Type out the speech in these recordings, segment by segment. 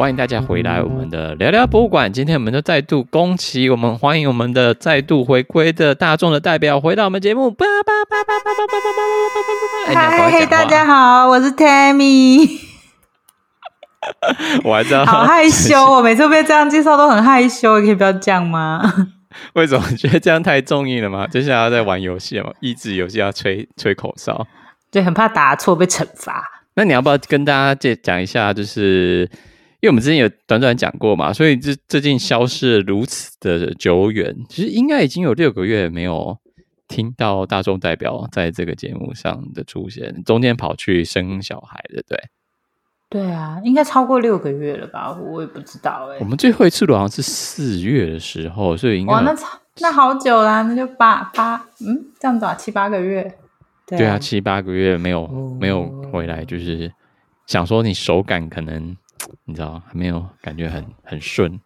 欢迎大家回来我们的聊聊博物馆。今天我们就再度恭喜我们，欢迎我们的再度回归的大众的代表回到我们节目。嗨，大家好，我是 Tammy。我还知道，好害羞哦，每次被这样介绍都很害羞，可以不要这样吗？为什么？觉得这样太综艺了吗？接下来要在玩游戏嘛，益智游戏要吹吹口哨，对，很怕答错被惩罚。那你要不要跟大家介讲一下，就是？因为我们之前有短短讲过嘛，所以这最近消失了如此的久远，其实应该已经有六个月没有听到大众代表在这个节目上的出现，中间跑去生小孩的，对？对啊，应该超过六个月了吧？我也不知道哎、欸。我们最后一次录好像是四月的时候，所以应该哇，那那好久啦，那就八八嗯，这样子啊，七八个月。对啊，对啊，七八个月没有没有回来，就是想说你手感可能。你知道还没有感觉很很顺，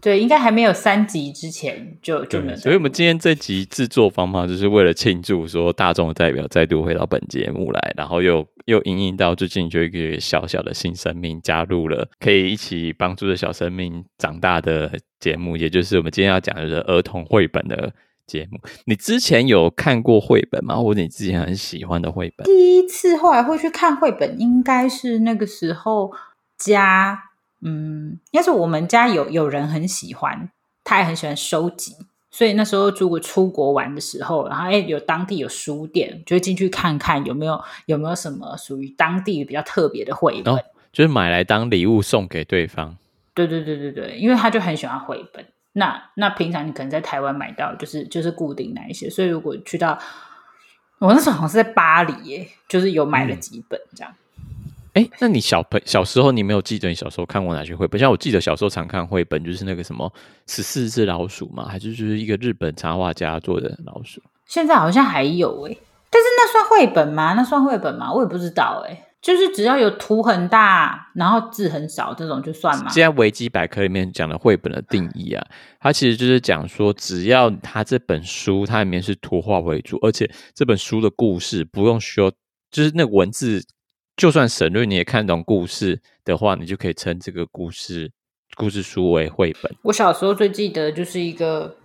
对，应该还没有三集之前就就能。所以，我们今天这集制作方法就是为了庆祝说大众的代表再度回到本节目来，然后又又因应到最近就一个小小的新生命加入了，可以一起帮助着小生命长大的节目，也就是我们今天要讲的是儿童绘本的节目。你之前有看过绘本吗？或者你之前很喜欢的绘本？第一次后来会去看绘本，应该是那个时候。家，嗯，应该是我们家有有人很喜欢，他也很喜欢收集，所以那时候如果出国玩的时候，然后哎有当地有书店，就会进去看看有没有有没有什么属于当地比较特别的绘本，哦，就是买来当礼物送给对方。对对对对对，因为他就很喜欢绘本。那那平常你可能在台湾买到，就是就是固定那一些，所以如果去到我那时候好像是在巴黎耶，就是有买了几本这样。嗯哎，那你小朋小时候，你没有记得你小时候看过哪些绘本？像我记得小时候常看绘本，就是那个什么十四只老鼠嘛，还是就是一个日本插画家做的老鼠。现在好像还有哎，但是那算绘本吗？那算绘本吗？我也不知道哎。就是只要有图很大，然后字很少，这种就算吗？现在维基百科里面讲的绘本的定义啊，它其实就是讲说，只要它这本书它里面是图画为主，而且这本书的故事不用说，就是那个文字。就算省略你也看懂故事的话，你就可以称这个故事故事书为绘本。我小时候最记得就是一个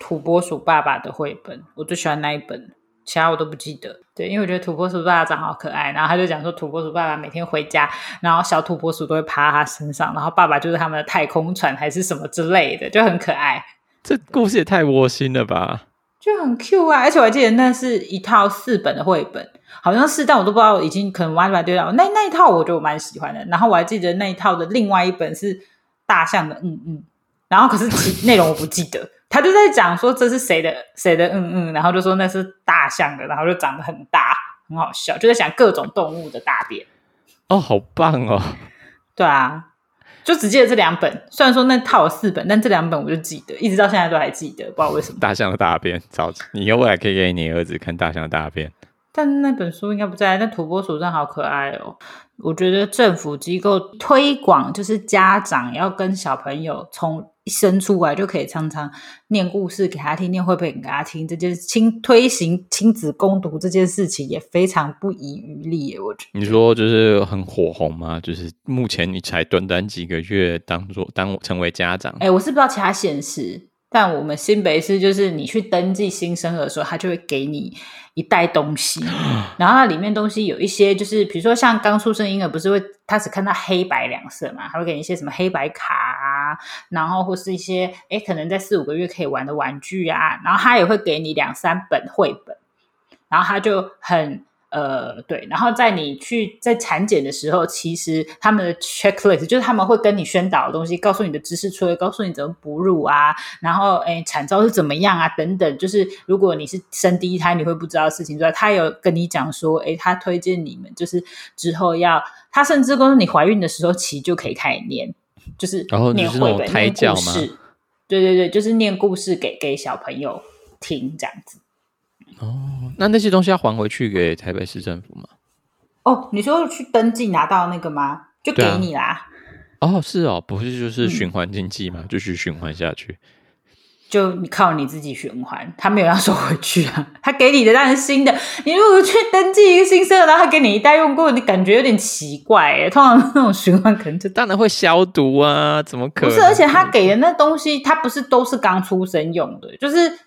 土拨鼠爸爸的绘本，我最喜欢那一本，其他我都不记得。对，因为我觉得土拨鼠爸爸长好可爱，然后他就讲说土拨鼠爸爸每天回家，然后小土拨鼠都会趴他身上，然后爸爸就是他们的太空船还是什么之类的，就很可爱。这故事也太窝心了吧！就很 Q 啊，而且我还记得那是一套四本的绘本。好像是，但我都不知道，已经可能完全对到那那一套，我觉得我蛮喜欢的。然后我还记得那一套的另外一本是大象的，嗯嗯。然后可是其内容我不记得，他就在讲说这是谁的谁的，嗯嗯。然后就说那是大象的，然后就长得很大，很好笑，就在讲各种动物的大便。哦，好棒哦！对啊，就只记得这两本。虽然说那套有四本，但这两本我就记得，一直到现在都还记得，不知道为什么。大象的大便，早你以后未来可以给你儿子看大象的大便。但那本书应该不在。但土拨鼠真的好可爱哦！我觉得政府机构推广，就是家长要跟小朋友从一生出来就可以常常念故事给他听，念绘本给他听，这件亲推行亲子共读这件事情也非常不遗余力耶。我觉得你说就是很火红吗？就是目前你才短短几个月当做当成为家长，哎，我是不知道其他县市，但我们新北市就是你去登记新生儿的时候，他就会给你。一袋东西，然后它里面东西有一些，就是比如说像刚出生婴儿，不是会他只看到黑白两色嘛？他会给你一些什么黑白卡啊，然后或是一些诶可能在四五个月可以玩的玩具啊，然后他也会给你两三本绘本，然后他就很。呃，对，然后在你去在产检的时候，其实他们的 checklist 就是他们会跟你宣导的东西，告诉你的知识，出来告诉你怎么哺乳啊，然后哎产兆是怎么样啊，等等，就是如果你是生第一胎，你会不知道的事情之外，他有跟你讲说，哎他推荐你们就是之后要，他甚至告诉你怀孕的时候其实就可以开始念，就是然后念绘本、念故事，对对对，就是念故事给给小朋友听这样子。哦，那那些东西要还回去给台北市政府吗？哦，你说去登记拿到那个吗？就给你啦。啊、哦，是哦，不是就是循环经济嘛，继续循环下去。就你靠你自己循环，他没有要收回去啊，他给你的当然是新的。你如果去登记一个新生儿，然后他给你一袋用过，你感觉有点奇怪哎。通常那种循环可能就当然会消毒啊，怎么可能？不是，而且他给的那东西，他不是都是刚出生用的，就是。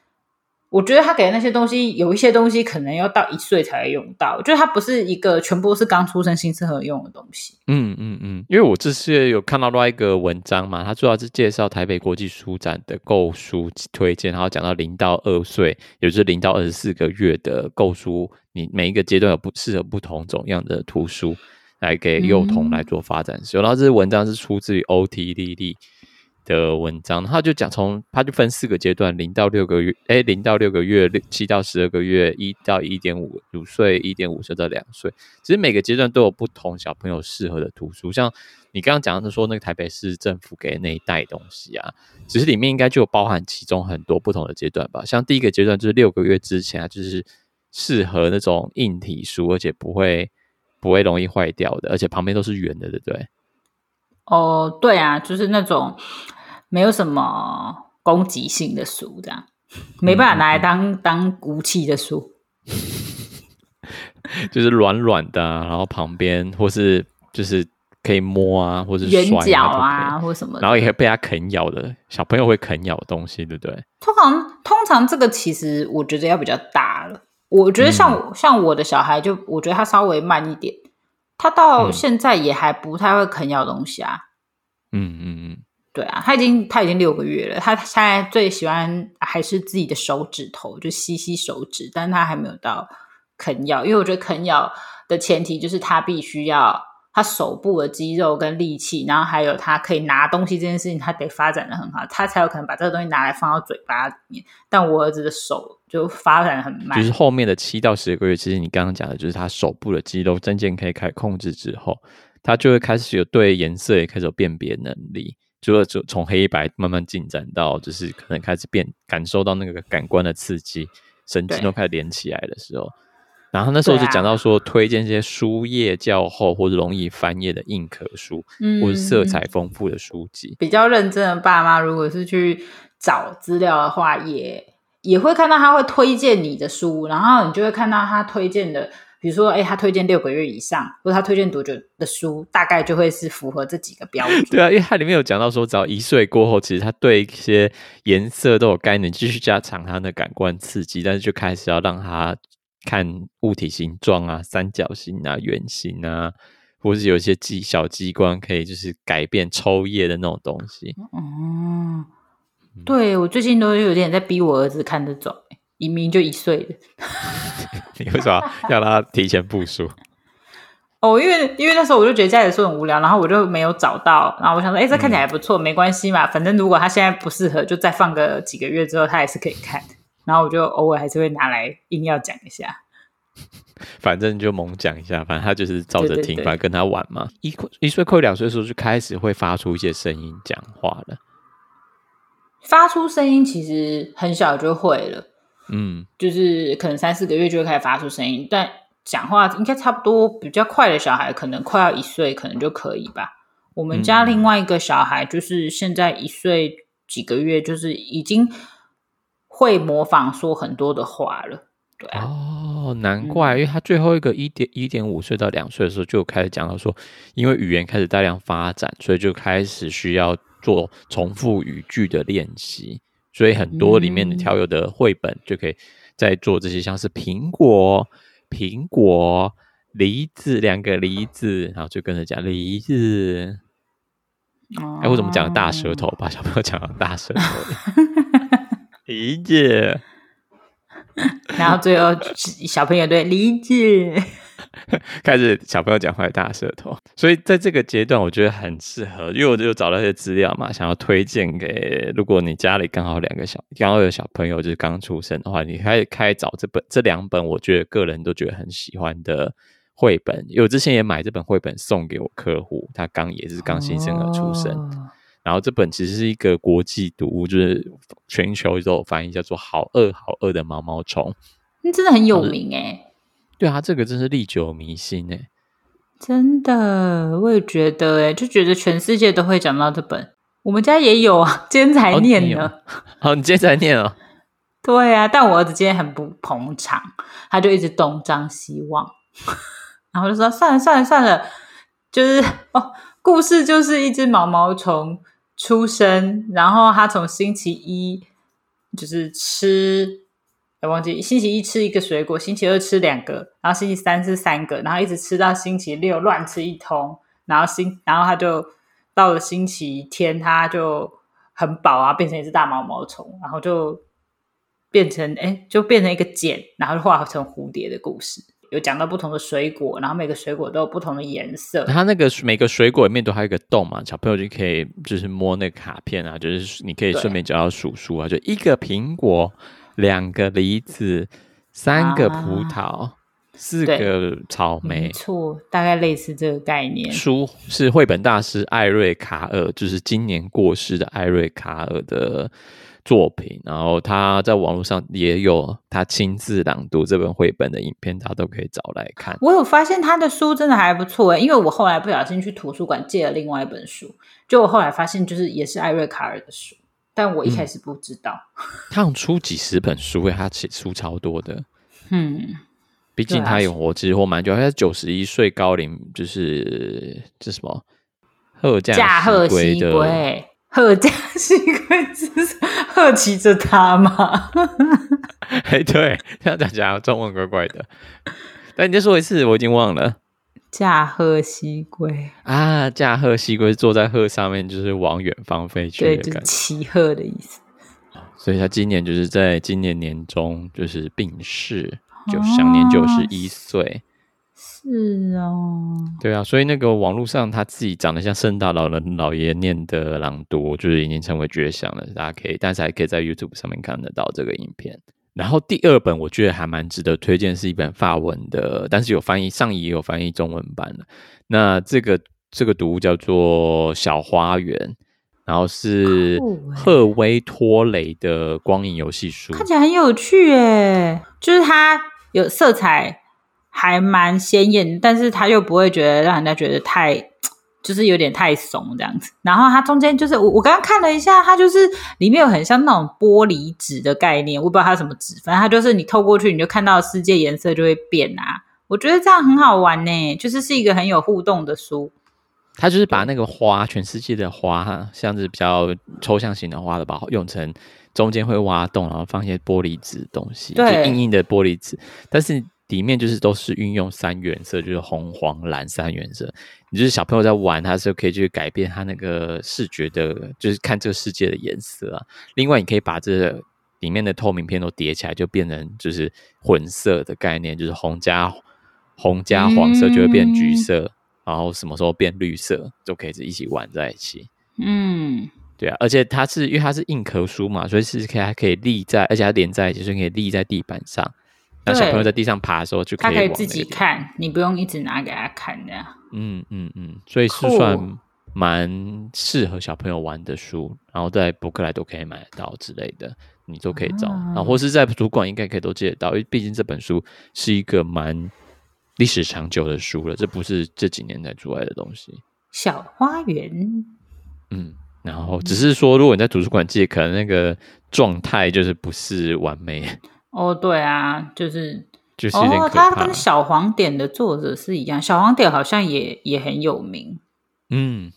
我觉得他给的那些东西，有一些东西可能要到一岁才会用到。就是它不是一个全部是刚出生新生儿用的东西。嗯嗯嗯，因为我这次有看到另外一个文章嘛，他主要是介绍台北国际书展的购书推荐，然后讲到零到二岁，也就是零到二十四个月的购书，你每一个阶段有不适合不同种样的图书来给幼童来做发展使用。然后这文章是出自于 OT 丽丽的文章，他就讲从，他就分四个阶段，零到六个月，哎，零到六个月，六七到十二个月，一到一点五五岁，一点五岁到两岁，其实每个阶段都有不同小朋友适合的图书。像你刚刚讲的说，那个台北市政府给的那一袋东西啊，其实里面应该就包含其中很多不同的阶段吧。像第一个阶段就是六个月之前啊，就是适合那种硬体书，而且不会不会容易坏掉的，而且旁边都是圆的，对不对？哦，对啊，就是那种。没有什么攻击性的书，这样。没办法拿来当、嗯、当武器的书，就是软软的、啊，然后旁边或是就是可以摸啊，或是圆角啊，或什么，然后也会被它啃咬的小朋友会啃咬的东西，对不对？通常通常这个其实我觉得要比较大了，我觉得像、嗯、像我的小孩就我觉得他稍微慢一点，他到现在也还不太会啃咬东西啊，嗯嗯嗯。对啊，他已经他已经六个月了，他现在最喜欢还是自己的手指头，就吸吸手指，但是他还没有到啃咬，因为我觉得啃咬的前提就是他必须要他手部的肌肉跟力气，然后还有他可以拿东西这件事情，他得发展得很好，他才有可能把这个东西拿来放到嘴巴里面。但我儿子的手就发展很慢，就是后面的七到十个月，其实你刚刚讲的就是他手部的肌肉渐渐可以开始控制之后，他就会开始有对颜色也开始有辨别能力。就就从黑白慢慢进展到，就是可能开始变感受到那个感官的刺激，神经都开始连起来的时候，然后那时候就讲到说，推荐这些书页较厚或者容易翻页的硬壳书，嗯，或者色彩丰富的书籍。比较认真的爸妈，如果是去找资料的话，也也会看到他会推荐你的书，然后你就会看到他推荐的。比如说，哎，他推荐六个月以上，或者他推荐多久的书，大概就会是符合这几个标准。对啊，因为它里面有讲到说，只要一岁过后，其实他对一些颜色都有概念，继续加强他的感官刺激，但是就开始要让他看物体形状啊，三角形啊，圆形啊，或是有一些机小机关可以就是改变抽页的那种东西。哦、嗯，对，我最近都有点在逼我儿子看这种。明明就一岁的，你为什么要让他提前部署？哦，因为因为那时候我就觉得家里的书很无聊，然后我就没有找到，然后我想说，哎、欸，这看起来还不错，嗯、没关系嘛，反正如果他现在不适合，就再放个几个月之后，他还是可以看。然后我就偶尔还是会拿来硬要讲一下，反正就猛讲一下，反正他就是照着听，反正跟他玩嘛。一一岁快两岁的时候就开始会发出一些声音讲话了，发出声音其实很小就会了。嗯，就是可能三四个月就会开始发出声音，但讲话应该差不多。比较快的小孩可能快要一岁，可能就可以吧。我们家另外一个小孩就是现在一岁几个月，就是已经会模仿说很多的话了。对啊，哦，难怪，嗯、因为他最后一个一点一点五岁到两岁的时候就开始讲到说，因为语言开始大量发展，所以就开始需要做重复语句的练习。所以很多里面的条友的绘本就可以在做这些，像是苹果、苹果、梨子，两个梨子，然后就跟着讲梨子。哎、欸，我怎么讲大舌头？把小朋友讲成大舌头。梨子。然后最后小朋友对理解。开始小朋友讲话大舌头，所以在这个阶段我觉得很适合，因为我就找到一些资料嘛，想要推荐给如果你家里刚好两个小刚好有小朋友就是刚出生的话，你可以开始找这本这两本，我觉得个人都觉得很喜欢的绘本。因为我之前也买这本绘本送给我客户，他刚也是刚新生儿出生，哦、然后这本其实是一个国际读物，就是全球都有翻译，叫做《好饿好饿的毛毛虫》，那真的很有名哎。对啊，这个真是历久弥新哎！真的，我也觉得哎，就觉得全世界都会讲到这本。我们家也有啊，今天才念呢。好、哦，你今天才念哦？对啊，但我儿子今天很不捧场，他就一直东张西望，然后就说算了算了算了，就是哦，故事就是一只毛毛虫出生，然后他从星期一就是吃，我忘记星期一吃一个水果，星期二吃两个，然后星期三吃三个，然后一直吃到星期六乱吃一通，然后星然后他就到了星期天他就很饱啊，变成一只大毛毛虫，然后就。变成哎，就变成一个茧，然后化成蝴蝶的故事。有讲到不同的水果，然后每个水果都有不同的颜色。它那个每个水果里面都还有一个洞嘛，小朋友就可以就是摸那个卡片啊，就是你可以顺便教他数数啊，就一个苹果，两个梨子，三个葡萄，啊、四个草莓。没错，大概类似这个概念。书是绘本大师艾瑞卡尔，就是今年过世的艾瑞卡尔的。作品，然后他在网络上也有他亲自朗读这本绘本的影片，大家都可以找来看。我有发现他的书真的还不错诶，因为我后来不小心去图书馆借了另外一本书，就我后来发现就是也是艾瑞卡尔的书，但我一开始不知道。嗯、他有出几十本书诶，他写书超多的。嗯，毕竟他有活其实活蛮久，他九十一岁高龄，就是这什么贺驾贺西归。贺驾西归是贺骑着他吗？哎，对，这样讲起来中文怪怪的。但你再说一次，我已经忘了。驾鹤西归啊，驾鹤西归，坐在鹤上面就是往远方飞去的感觉，骑鹤的意思。所以他今年就是在今年年中就是病逝，就享年九十一岁。是哦，对啊，所以那个网络上他自己长得像圣诞老人老爷念的朗读，就是已经成为绝响了。大家可以，但是还可以在 YouTube 上面看得到这个影片。然后第二本我觉得还蛮值得推荐，是一本法文的，但是有翻译，上译也有翻译中文版的。那这个这个读物叫做《小花园》，然后是赫威托雷的光影游戏书，看起来很有趣诶，就是它有色彩。还蛮鲜艳，但是它又不会觉得让人家觉得太，就是有点太怂这样子。然后它中间就是我我刚刚看了一下，它就是里面有很像那种玻璃纸的概念，我不知道它什么纸，反正它就是你透过去，你就看到世界颜色就会变啊。我觉得这样很好玩呢，就是是一个很有互动的书。它就是把那个花，全世界的花哈，像是比较抽象型的花的，把用成中间会挖洞，然后放一些玻璃纸的东西，对，就硬硬的玻璃纸，但是。底面就是都是运用三原色，就是红、黄、蓝三原色。你就是小朋友在玩，他是可以去改变他那个视觉的，就是看这个世界的颜色啊。另外，你可以把这里面的透明片都叠起来，就变成就是混色的概念，就是红加红加黄色就会变橘色，嗯，然后什么时候变绿色，就可以一起玩在一起。嗯，对啊，而且它是因为它是硬壳书嘛，所以是可以还可以立在，而且它连在一起，所以可以立在地板上。那小朋友在地上爬的时候，就可以，他可以自己看，你不用一直拿给他看的。嗯嗯嗯，所以是算蛮适合小朋友玩的书，然后在博客来都可以买得到之类的，你都可以找，啊、然后或是在图书馆应该可以都借得到，因为毕竟这本书是一个蛮历史长久的书了，这不是这几年才出来的东西。小花园，嗯，然后只是说，如果你在图书馆借，可能那个状态就是不是完美。哦，对啊，就是就是哦，他跟小黄点的作者是一样，小黄点好像也也很有名。嗯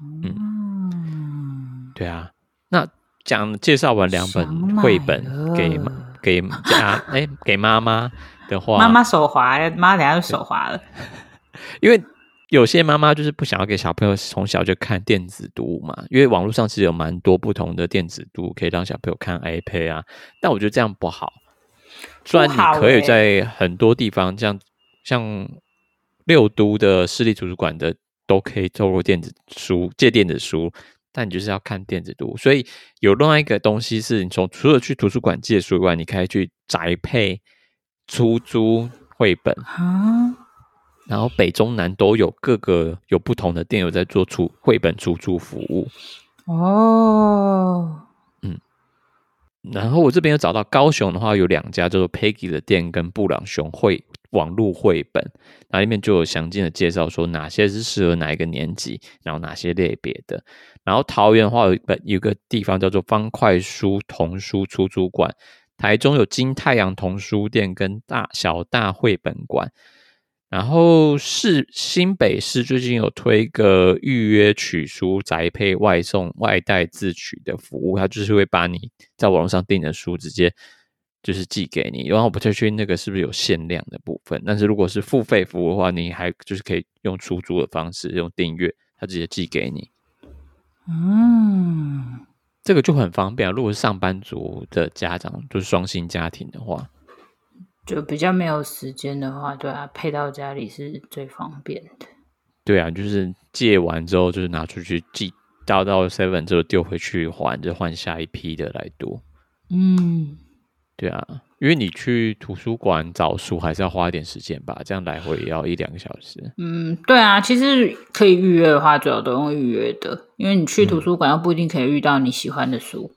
嗯，对啊。那讲介绍完两本绘本给给家哎给妈妈的话，妈妈手滑，妈妈等下就手滑了，因为。有些妈妈就是不想要给小朋友从小就看电子读物嘛，因为网络上其实有蛮多不同的电子读可以让小朋友看 iPad 啊，但我觉得这样不好。虽然你可以在很多地方，这样像六都的市立图书馆的都可以透过电子书借电子书，但你就是要看电子读。所以有另外一个东西是你从除了去图书馆借书以外，你可以去宅配出租绘本啊。然后北中南都有各个有不同的店有在做出绘本出租服务哦，嗯，然后我这边有找到高雄的话有两家叫做 Peggy 的店跟布朗熊绘网络绘本，那里面就有详尽的介绍说哪些是适合哪一个年级，然后哪些类别的。然后桃园的话有一本有一个地方叫做方块书童书出租馆，台中有金太阳童书店跟大小大绘本馆。然后市新北市最近有推个预约取书宅配外送外带自取的服务，它就是会把你在网络上订的书直接就是寄给你。然后我不太确定那个是不是有限量的部分，但是如果是付费服务的话，你还就是可以用出租的方式用订阅，它直接寄给你。嗯，这个就很方便。如果是上班族的家长，就是双薪家庭的话。就比较没有时间的话，对啊，配到家里是最方便的。对啊，就是借完之后，就是拿出去寄，到到 seven 之后丢回去还，就换下一批的来读。嗯，对啊，因为你去图书馆找书还是要花一点时间吧，这样来回也要一两个小时。嗯，对啊，其实可以预约的话，最好都用预约的，因为你去图书馆又不一定可以遇到你喜欢的书。嗯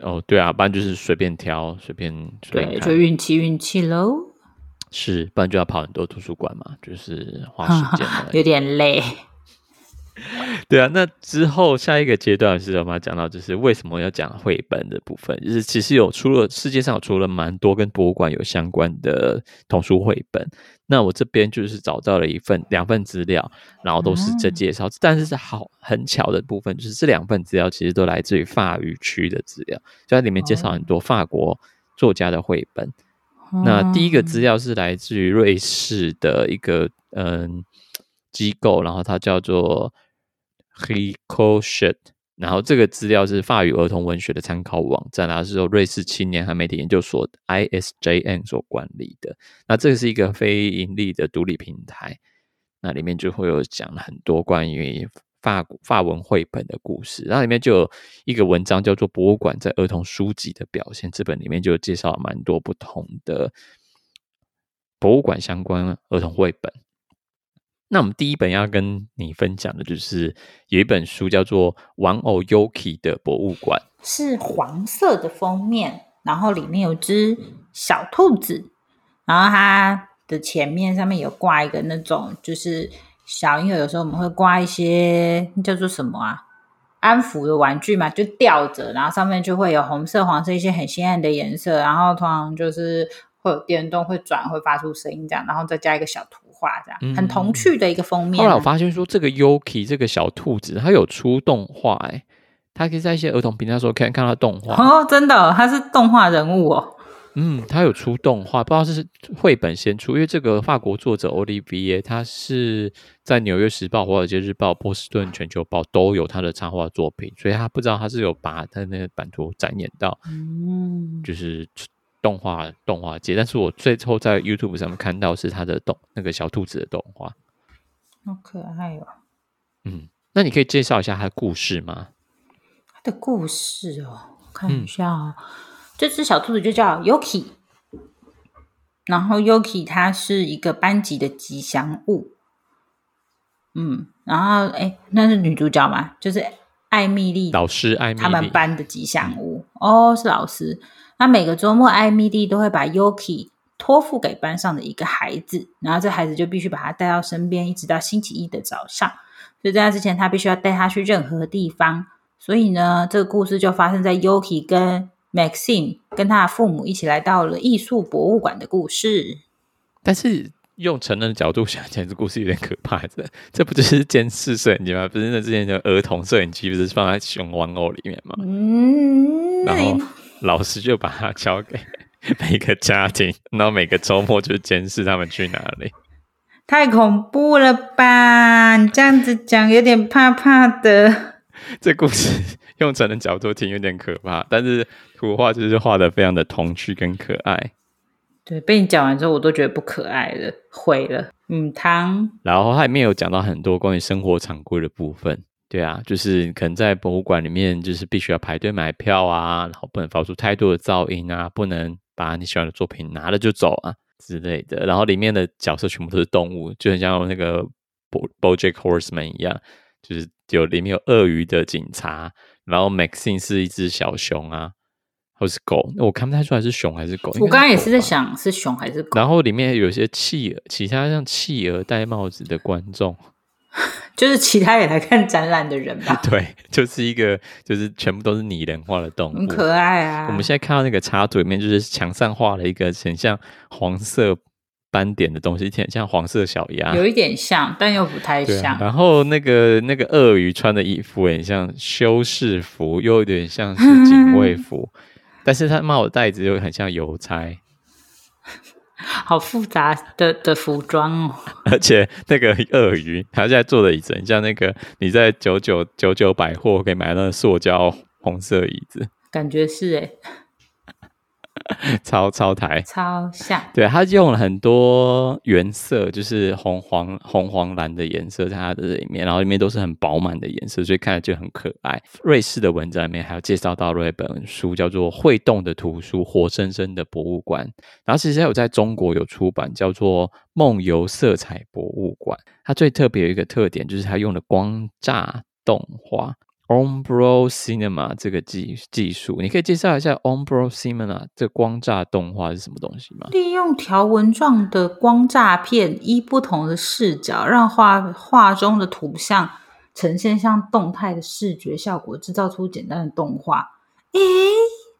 哦，对啊，不然就是随便挑，随便，对，就运气运气喽。是，不然就要跑很多图书馆嘛，就是花时间，有点累。对啊，那之后下一个阶段是我们要讲到，就是为什么要讲绘本的部分，就是其实有出了世界上有出了蛮多跟博物馆有相关的童书绘本。那我这边就是找到了一份两份资料，然后都是在介绍，嗯、但是是好很巧的部分，就是这两份资料其实都来自于法语区的资料，就在里面介绍很多法国作家的绘本。嗯、那第一个资料是来自于瑞士的一个嗯机构，然后它叫做 Ricochet 然后这个资料是法语儿童文学的参考网站，然后是由瑞士青年和媒体研究所 ISJN 所管理的。那这是一个非盈利的独立平台，那里面就会有讲了很多关于法法文绘本的故事。然后里面就有一个文章叫做《博物馆在儿童书籍的表现》，这本里面就介绍了蛮多不同的博物馆相关儿童绘本。那我们第一本要跟你分享的就是有一本书叫做《玩偶 Yuki 的博物馆》，是黄色的封面，然后里面有只小兔子，然后它的前面上面有挂一个那种就是小婴儿有时候我们会挂一些叫做什么啊安抚的玩具嘛，就吊着，然后上面就会有红色、黄色一些很鲜艳的颜色，然后通常就是会有电动、会转、会发出声音这样，然后再加一个小兔。画这样很童趣的一个封面。后来我发现说，这个 Yuki 这个小兔子，它有出动画哎，它可以在一些儿童频道时候看看到动画哦，真的，它是动画人物哦。嗯，它有出动画，不知道是绘本先出，因为这个法国作者 Olivier，他是在《纽约时报》、《华尔街日报》、《波士顿全球报》都有他的插画作品，所以他不知道他是有把他那个版图展演到，嗯，就是。动画动画节，但是我最后在 YouTube 上面看到是他的动那个小兔子的动画，好可爱哦。嗯，那你可以介绍一下他的故事吗？他的故事哦，看一下哦。嗯、这只小兔子就叫 Yuki，然后 Yuki 它是一个班级的吉祥物。嗯，然后哎，那是女主角吗？就是艾米莉老师，艾蜜莉他们班的吉祥物、嗯、哦，是老师。那每个周末，艾米丽都会把 Yuki 托付给班上的一个孩子，然后这孩子就必须把他带到身边，一直到星期一的早上。所以在那之前，他必须要带他去任何地方。所以呢，这个故事就发生在 Yuki 跟 Maxine 跟他的父母一起来到了艺术博物馆的故事。但是用成人的角度想起来，这故事有点可怕。这这不就是监视摄影机吗？不是那之前的儿童摄影机不是放在熊玩偶里面吗？嗯，然后。老师就把它交给 每个家庭，然后每个周末就监视他们去哪里。太恐怖了吧！你这样子讲有点怕怕的。这故事用成人角度听有点可怕，但是图画就是画的非常的童趣跟可爱。对，被你讲完之后，我都觉得不可爱了，毁了。嗯，汤。然后它里面有讲到很多关于生活常规的部分。对啊，就是可能在博物馆里面，就是必须要排队买票啊，然后不能发出太多的噪音啊，不能把你喜欢的作品拿了就走啊之类的。然后里面的角色全部都是动物，就很像那个 BoJack Horseman 一样，就是有里面有鳄鱼的警察，然后 Maxine 是一只小熊啊，或是狗，我看不太出来是熊还是狗。我刚刚也是在想是熊还是狗。然后里面有些企鹅，其他像企鹅戴帽子的观众，就是其他也来看展览的人吧？对，就是一个就是全部都是拟人化的动物，很可爱啊。我们现在看到那个插图里面，就是墙上画了一个很像黄色。斑点的东西，挺像黄色小鸭，有一点像，但又不太像。然后那个那个鳄鱼穿的衣服，很像修士服，又有点像是警卫服，但是他帽子戴子又很像邮差，好复杂的的服装哦。而且那个鳄鱼，它现在坐的椅子，很像那个你在九九九九百货可以买那个塑胶红色椅子，感觉是哎。超超台，超像，对，他用了很多原色，就是红黄红黄蓝的颜色在它的里面，然后里面都是很饱满的颜色，所以看着就很可爱。瑞士的文章里面还有介绍到了一本书，叫做《会动的图书：活生生的博物馆》，然后其实还有在中国有出版，叫做《梦游色彩博物馆》。它最特别有一个特点，就是它用了光栅动画。Umbro Cinema 这个技技术，你可以介绍一下 Ombro Cinema 这光栅动画是什么东西吗？利用条纹状的光栅片，依不同的视角，让画画中的图像呈现像动态的视觉效果，制造出简单的动画。诶，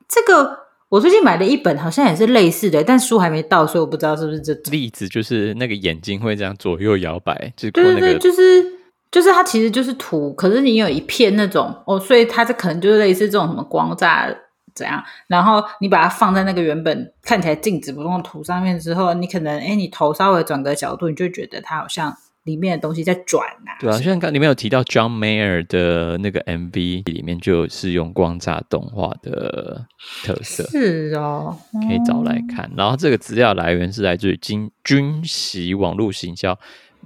这个我最近买了一本好像也是类似的，但书还没到，所以我不知道是不是这例子，就是那个眼睛会这样左右摇摆，就是、那个、对对对，就是。就是它其实就是图，可是你有一片那种哦，所以它这可能就是类似这种什么光栅怎样，然后你把它放在那个原本看起来静止不动的图上面之后，你可能哎，你头稍微转个角度，你就觉得它好像里面的东西在转啊。对啊，像刚里面有提到 John Mayer 的那个 MV 里面就是用光栅动画的特色，是哦，可以找来看。然后这个资料来源是来自于军军习网络行销。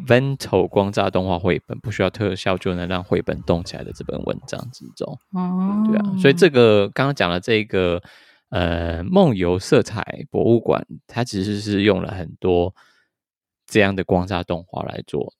Vento 光栅动画绘本不需要特效就能让绘本动起来的这本文章之中，哦，对啊，所以这个刚刚讲的这个呃梦游色彩博物馆，它其实是用了很多这样的光栅动画来做，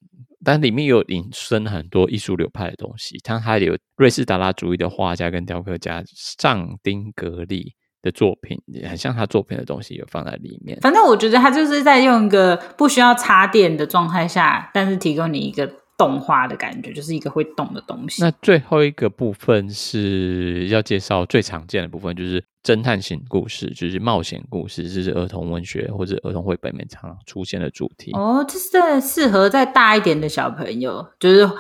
但里面有引申很多艺术流派的东西，它还有瑞士达拉主义的画家跟雕刻家尚丁格利。的作品也很像他作品的东西有放在里面。反正我觉得他就是在用一个不需要插电的状态下，但是提供你一个动画的感觉，就是一个会动的东西。那最后一个部分是要介绍最常见的部分，就是侦探型故事，就是冒险故事，这是儿童文学或者儿童绘本里面常常出现的主题。哦，这是在适合再大一点的小朋友，就是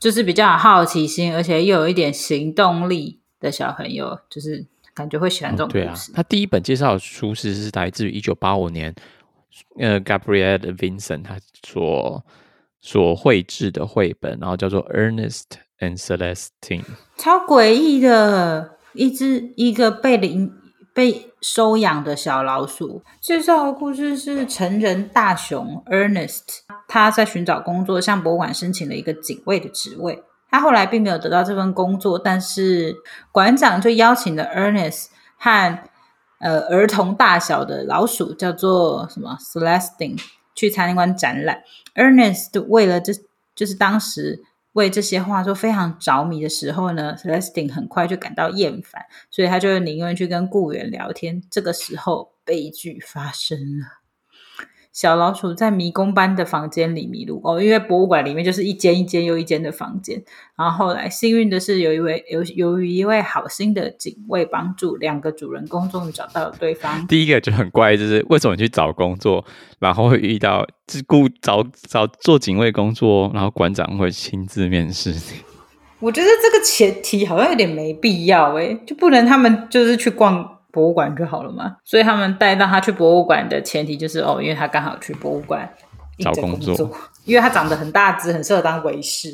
就是比较有好奇心，而且又有一点行动力的小朋友，就是。感觉会喜欢这种故事。嗯、对啊，他第一本介绍的书是是来自于一九八五年，呃，Gabrielle Vincent 他所所绘制的绘本，然后叫做 Ernest and Celestine，超诡异的一只一个被领被收养的小老鼠。介绍的故事是成人大熊 Ernest，他在寻找工作，向博物馆申请了一个警卫的职位。他后来并没有得到这份工作，但是馆长就邀请了 Ernest 和呃儿童大小的老鼠，叫做什么 Celestine 去参观展览。Ernest 为了这就是当时为这些画作非常着迷的时候呢，Celestine 很快就感到厌烦，所以他就宁愿去跟雇员聊天。这个时候，悲剧发生了。小老鼠在迷宫般的房间里迷路哦，因为博物馆里面就是一间一间又一间的房间。然后后来幸运的是，有一位由由于一位好心的警卫帮助，两个主人公终于找到了对方。第一个就很怪，就是为什么你去找工作，然后会遇到自雇找找做警卫工作，然后馆长会亲自面试你？我觉得这个前提好像有点没必要诶，就不能他们就是去逛。博物馆就好了嘛，所以他们带到他去博物馆的前提就是哦，因为他刚好去博物馆找工作，因为他长得很大只，很适合当维士，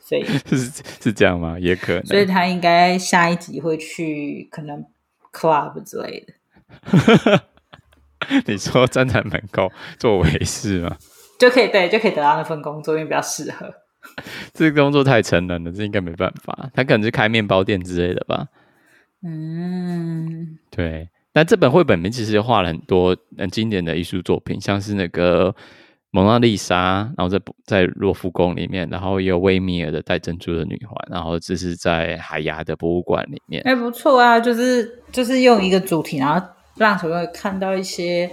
所以 是是这样吗？也可能，所以他应该下一集会去可能 club 之类的。你说站在门口 做维士吗？就可以对，就可以得到那份工作，因为比较适合。这个工作太成人了，这应该没办法。他可能是开面包店之类的吧。嗯，对。那这本绘本里面其实画了很多很经典的艺术作品，像是那个蒙娜丽莎，然后在在洛夫宫里面，然后也有威米尔的戴珍珠的女环，然后这是在海牙的博物馆里面。哎，不错啊，就是就是用一个主题，然后让小朋友看到一些，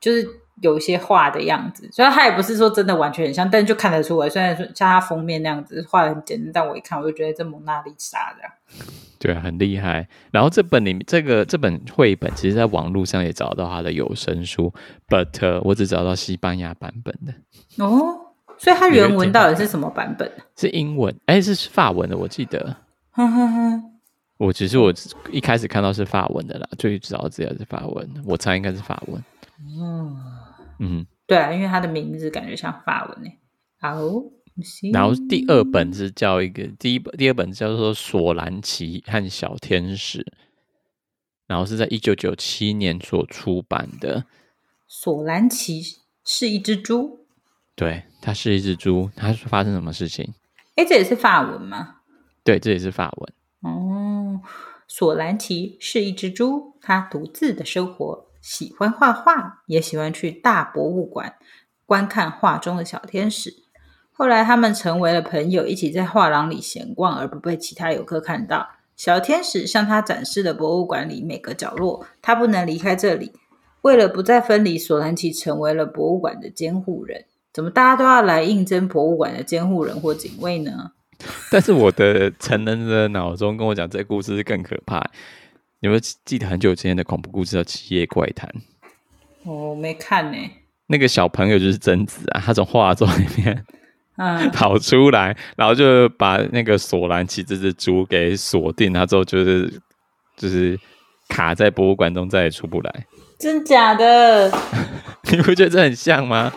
就是有一些画的样子。虽然它也不是说真的完全很像，但就看得出来。虽然说像它封面那样子画的很简单，但我一看我就觉得这蒙娜丽莎的。对，很厉害。然后这本里面，这个这本绘本，其实在网络上也找到它的有声书，but、uh, 我只找到西班牙版本的。哦，所以它原文到底是什么版本？是英文？哎，是法文的，我记得。哼哼哼。我其实我一开始看到是法文的啦，最早知道资料是法文，我猜应该是法文。嗯嗯，对啊，因为它的名字感觉像法文诶。好。然后第二本是叫一个，第一本第二本叫做《索兰奇和小天使》，然后是在一九九七年所出版的。索兰奇是一只猪，对，它是一只猪。它发生什么事情？哎，这也是法文吗？对，这也是法文。哦，索兰奇是一只猪，它独自的生活，喜欢画画，也喜欢去大博物馆观看画中的小天使。后来，他们成为了朋友，一起在画廊里闲逛，而不被其他游客看到。小天使向他展示了博物馆里每个角落，他不能离开这里。为了不再分离，索兰奇成为了博物馆的监护人。怎么大家都要来应征博物馆的监护人或警卫呢？但是我的成人的脑中跟我讲，这故事是更可怕。你有没有记得很久之前的恐怖故事叫《七夜怪谈》？我没看呢。那个小朋友就是贞子啊，他从画作里面。嗯，跑出来，然后就把那个索兰奇这只猪给锁定，他之后就是就是卡在博物馆中，再也出不来。真假的？你不觉得这很像吗？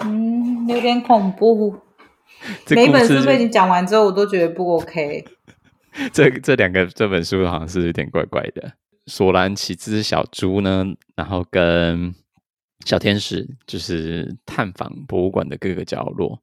嗯，有点恐怖。每本书被你讲完之后，我都觉得不 OK。这这两个这本书好像是有点怪怪的。索兰奇这只小猪呢，然后跟小天使就是探访博物馆的各个角落。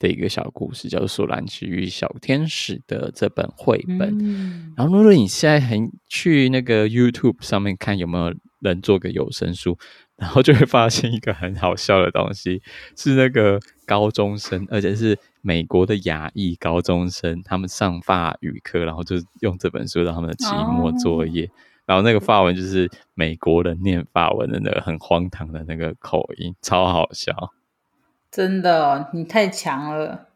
的一个小故事，叫做《索兰奇与小天使》的这本绘本。嗯、然后，如果你现在很去那个 YouTube 上面看，有没有人做个有声书，然后就会发现一个很好笑的东西，是那个高中生，而且是美国的亚裔高中生，他们上法语课，然后就用这本书当他们的期末作业。哦、然后那个法文就是美国人念法文的那个很荒唐的那个口音，超好笑。真的，你太强了。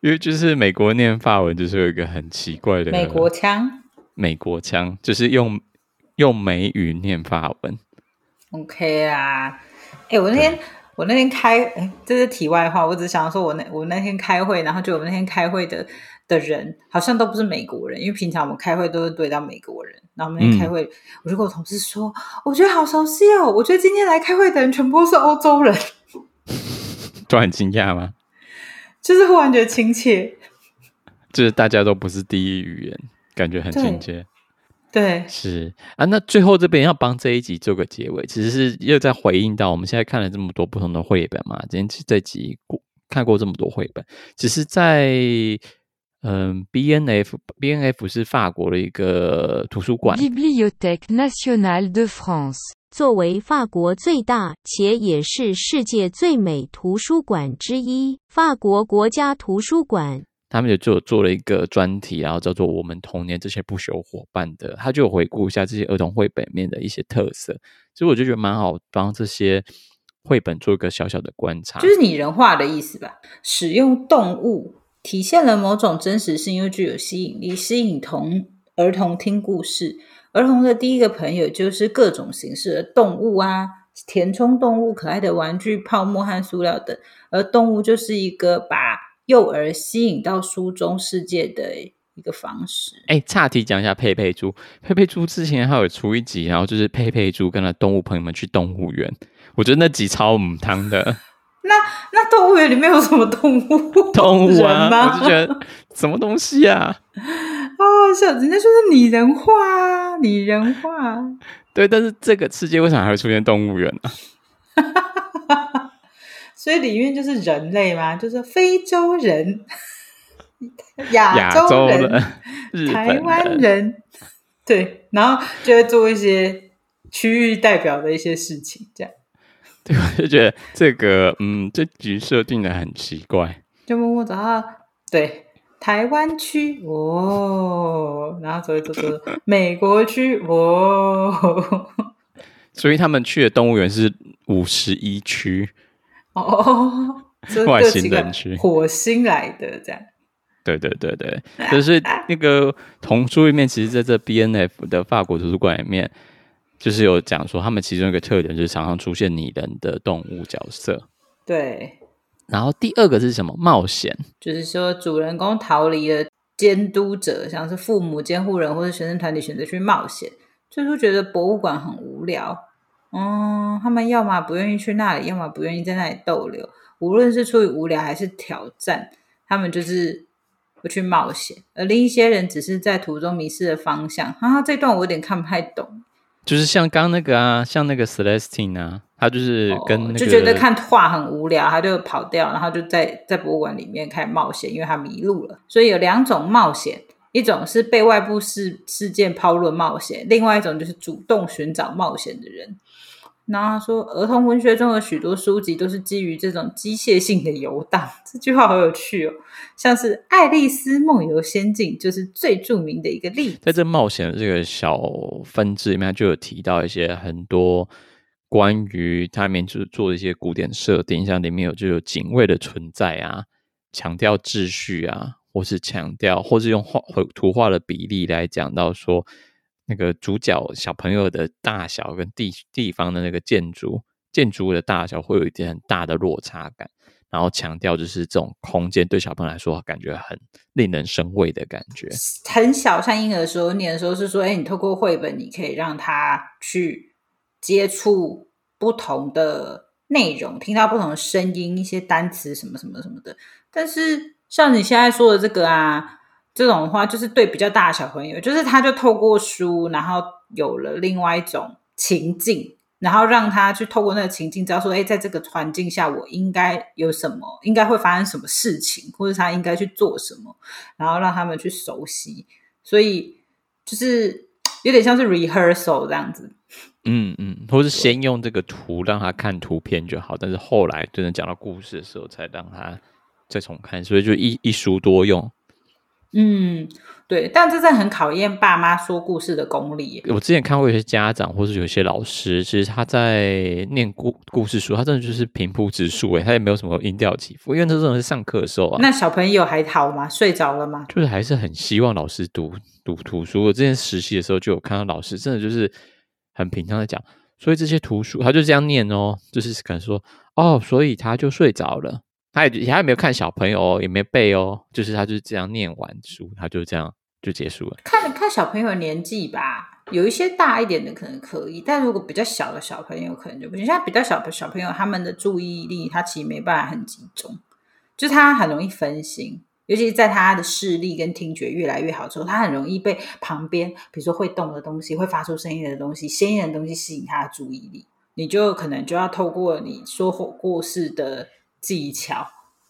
因为就是美国念法文，就是有一个很奇怪的美国腔。美国腔就是用用美语念法文。OK 啊，哎、欸，我那天对我那天开，哎，这是题外话，我只想说我那我那天开会，然后就我们那天开会的的人好像都不是美国人，因为平常我们开会都是对到美国人，然后我们那天开会，嗯、我就跟我同事说，我觉得好熟悉哦，我觉得今天来开会的人全部都是欧洲人。都很惊讶吗？就是忽然觉得亲切，就是大家都不是第一语言，感觉很亲切。对，是啊。那最后这边要帮这一集做个结尾，其实是又在回应到我们现在看了这么多不同的绘本嘛。今天这集过看过这么多绘本，只是在嗯，B N F，B N F 是法国的一个图书馆，Bibliothèque Nationale de France。作为法国最大且也是世界最美图书馆之一，法国国家图书馆，他们就做做了一个专题，然后叫做《我们童年这些不朽伙伴》的，他就回顾一下这些儿童绘本面的一些特色。所以我就觉得蛮好，帮这些绘本做一个小小的观察，就是拟人化的意思吧。使用动物体现了某种真实性，又具有吸引力，吸引童儿童听故事。儿童的第一个朋友就是各种形式的动物啊，填充动物、可爱的玩具、泡沫和塑料等。而动物就是一个把幼儿吸引到书中世界的一个方式。哎，岔题讲一下佩佩猪。佩佩猪之前还有出一集，然后就是佩佩猪跟他动物朋友们去动物园。我觉得那集超母汤的。那那动物园里面有什么动物？动物啊，吗 我就觉得什么东西啊？哦，是人家说是拟人化啊，拟人化。对，但是这个世界为什么还会出现动物园呢？所以里面就是人类嘛，就是非洲人、亚洲人、洲 人。台湾人，对，然后就会做一些区域代表的一些事情，这样。对，我就觉得这个，嗯，这局设定的很奇怪。就默默找到对台湾区哦，然后走一走走美国区哦，所以他们去的动物园是五十一区哦，外星人区，火星来的这样。对对对对，就是那个童书里面，其实在这 B N F 的法国图书馆里面。就是有讲说，他们其中一个特点就是常常出现拟人的动物角色。对。然后第二个是什么？冒险。就是说，主人公逃离了监督者，像是父母、监护人或者学生团体，选择去冒险。就是觉得博物馆很无聊。嗯，他们要么不愿意去那里，要么不愿意在那里逗留。无论是出于无聊还是挑战，他们就是不去冒险。而另一些人只是在途中迷失了方向。哈哈，这段我有点看不太懂。就是像刚那个啊，像那个 Celestine 啊，他就是跟、那个哦、就觉得看画很无聊，他就跑掉，然后就在在博物馆里面开始冒险，因为他迷路了。所以有两种冒险，一种是被外部事事件抛入冒险，另外一种就是主动寻找冒险的人。然后他说，儿童文学中的许多书籍都是基于这种机械性的游荡。这句话好有趣哦，像是《爱丽丝梦游仙境》就是最著名的一个例子。在这冒险的这个小分支里面，就有提到一些很多关于它里面就是做一些古典设定，像里面有就有警卫的存在啊，强调秩序啊，或是强调，或是用画绘图画的比例来讲到说。那个主角小朋友的大小跟地地方的那个建筑建筑的大小会有一点很大的落差感，然后强调就是这种空间对小朋友来说感觉很令人生畏的感觉。很小，像婴儿的时候念的时候是说，哎，你透过绘本，你可以让他去接触不同的内容，听到不同的声音，一些单词什么什么什么的。但是像你现在说的这个啊。这种的话，就是对比较大的小朋友，就是他就透过书，然后有了另外一种情境，然后让他去透过那个情境，知道说，哎，在这个环境下，我应该有什么，应该会发生什么事情，或者他应该去做什么，然后让他们去熟悉。所以就是有点像是 rehearsal 这样子。嗯嗯，或是先用这个图让他看图片就好，但是后来真的讲到故事的时候，才让他再重看，所以就一一书多用。嗯，对，但这真的很考验爸妈说故事的功力。我之前看过有些家长，或是有些老师，其实他在念故故事书，他真的就是平铺直述，哎，他也没有什么音调起伏，因为他真的是上课的时候啊。那小朋友还好吗？睡着了吗？就是还是很希望老师读读图书。我之前实习的时候就有看到老师，真的就是很平常的讲，所以这些图书他就这样念哦，就是可能说哦，所以他就睡着了。他也他也没有看小朋友哦，也没背哦，就是他就是这样念完书，他就这样就结束了。看看小朋友的年纪吧，有一些大一点的可能可以，但如果比较小的小朋友可能就不行。像比较小的小朋友，他们的注意力他其实没办法很集中，就他很容易分心，尤其是在他的视力跟听觉越来越好之后，他很容易被旁边比如说会动的东西、会发出声音的东西、鲜艳的东西吸引他的注意力，你就可能就要透过你说火过世的。技巧，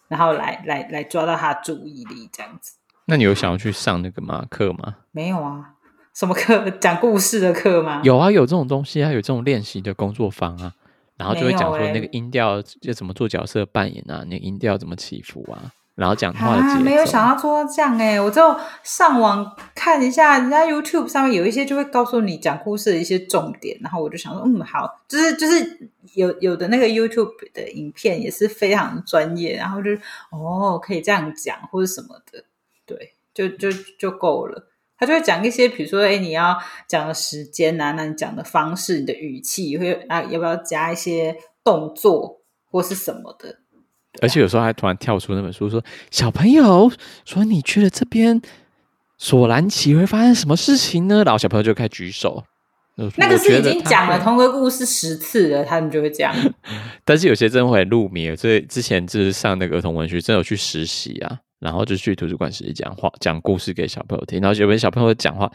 然后来来来抓到他注意力，这样子。那你有想要去上那个吗课吗？没有啊，什么课？讲故事的课吗？有啊，有这种东西啊，有这种练习的工作坊啊，然后就会讲说那个音调要怎么做角色扮演啊，那个音调怎么起伏啊。然后讲话的节奏，啊，没有想到做到这样哎，我就上网看一下，人家 YouTube 上面有一些就会告诉你讲故事的一些重点，然后我就想说，嗯，好，就是就是有有的那个 YouTube 的影片也是非常专业，然后就哦可以这样讲或者什么的，对，就就就够了。他就会讲一些，比如说，哎，你要讲的时间啊，那你讲的方式，你的语气会啊，要不要加一些动作或是什么的。而且有时候还突然跳出那本书说：“小朋友，说你去了这边索兰奇会发生什么事情呢？”然后小朋友就开始举手。那个是已经讲了同个故事十次了，他们就会这样。但是有些真的会入迷，所以之前就是上那个儿童文学，真的有去实习啊，然后就去图书馆实习讲话，讲故事给小朋友听。然后有些小朋友讲话，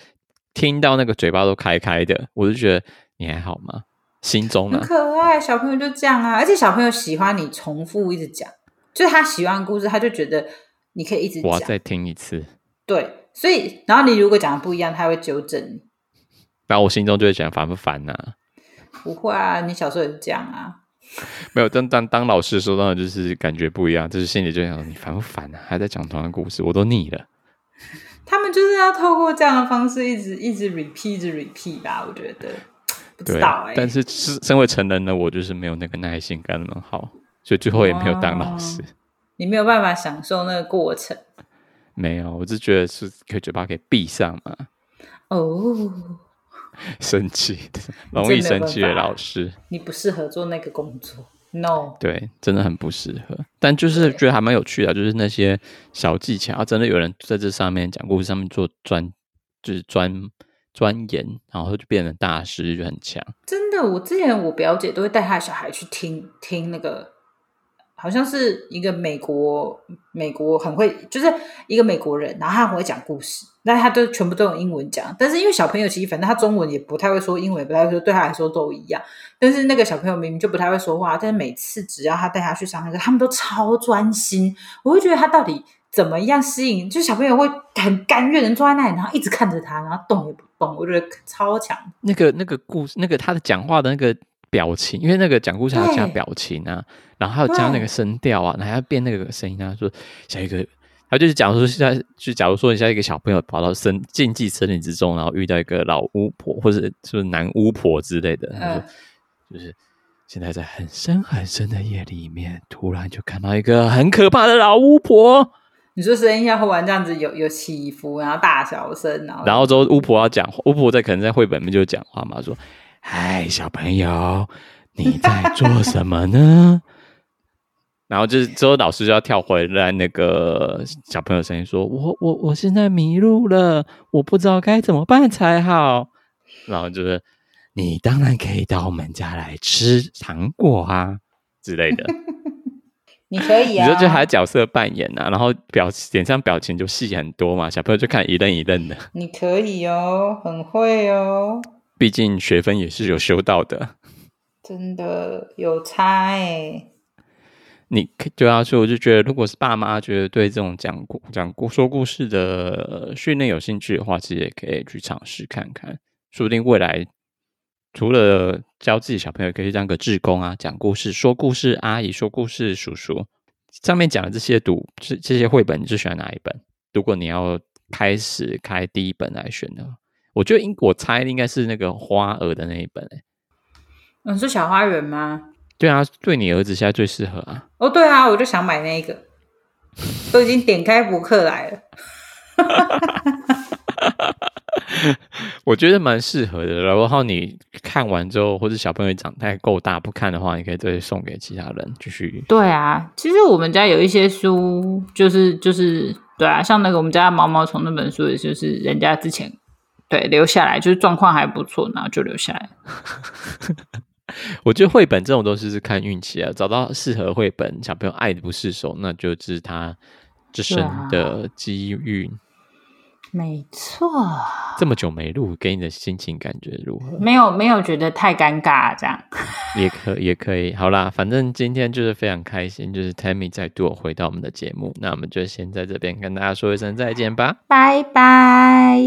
听到那个嘴巴都开开的，我就觉得你还好吗？心中呢？很可爱，小朋友就这样啊，而且小朋友喜欢你重复一直讲，就是他喜欢故事，他就觉得你可以一直讲。我要再听一次。对，所以然后你如果讲的不一样，他会纠正你。然后我心中就会想烦不烦呐、啊？不会啊，你小时候也是这样啊。没有，但当当老师的时候，当然就是感觉不一样，就是心里就想：你烦不烦啊？还在讲同样的故事，我都腻了。他们就是要透过这样的方式，一直一直 repeat，一直 repeat 吧。我觉得不知道哎、欸。但是是身为成人呢，我就是没有那个耐心感那么好，所以最后也没有当老师。你没有办法享受那个过程。没有，我是觉得是可以嘴巴给闭上嘛。哦，生气的，容易生气的老师，你不适合做那个工作。No，对，真的很不适合。但就是觉得还蛮有趣的，就是那些小技巧，真的有人在这上面讲故事，上面做专，就是专钻研，然后就变成大师，就很强。真的，我之前我表姐都会带她的小孩去听听那个。好像是一个美国，美国很会，就是一个美国人，然后他很会讲故事，但他都全部都用英文讲。但是因为小朋友其实反正他中文也不太会说，英文也不太会说，对他来说都一样。但是那个小朋友明明就不太会说话，但是每次只要他带他去上那个，他们都超专心。我会觉得他到底怎么样吸引，就小朋友会很甘愿的坐在那里，然后一直看着他，然后动也不动。我觉得超强。那个那个故事，那个他的讲话的那个。表情，因为那个讲故事还要加表情啊，然后还要加那个声调啊，然后还要变那个声音啊，说下一个，他就是假如说现在，就假如说你现在一个小朋友跑到森禁忌森林之中，然后遇到一个老巫婆或者是是男巫婆之类的，他说就是现在在很深很深的夜里面，突然就看到一个很可怕的老巫婆。你说声音要忽然这样子有有起伏，然后大小声，然后然后之后巫婆要讲，巫婆在可能在绘本里面就讲话嘛，说。嗨，小朋友，你在做什么呢？然后就是之后老师就要跳回来，那个小朋友声音说：“我我我现在迷路了，我不知道该怎么办才好。”然后就是你当然可以到我们家来吃糖果啊之类的。你可以啊，你说就还角色扮演啊，然后表脸上表情就戏很多嘛，小朋友就看一愣一愣的。你可以哦，很会哦。毕竟学分也是有修到的，真的有差哎。你对啊，所以我就觉得，如果是爸妈觉得对这种讲故讲故说故事的训练有兴趣的话，其实也可以去尝试看看，说不定未来除了教自己小朋友，可以当个志工啊，讲故事、说故事阿姨、说故事叔叔。上面讲的这些读这这些绘本，你最喜欢哪一本？如果你要开始开第一本来选的。我觉得应我猜应该是那个花儿的那一本诶、欸，嗯，是小花园吗？对啊，对你儿子现在最适合啊。哦，对啊，我就想买那个，都已经点开博客来了。我觉得蛮适合的。然后你看完之后，或者小朋友长太够大不看的话，你可以再送给其他人继续。对啊，其实我们家有一些书，就是就是对啊，像那个我们家的毛毛虫那本书，也就是人家之前。对，留下来就是状况还不错，然后就留下来。我觉得绘本这种东西是看运气啊，找到适合绘本，小朋友爱不释手，那就是他这生的机遇。没错。这么久没录，给你的心情感觉如何？没有，没有觉得太尴尬，这样。也可也可以，好啦，反正今天就是非常开心，就是 Tammy 再度回到我们的节目，那我们就先在这边跟大家说一声再见吧，拜拜。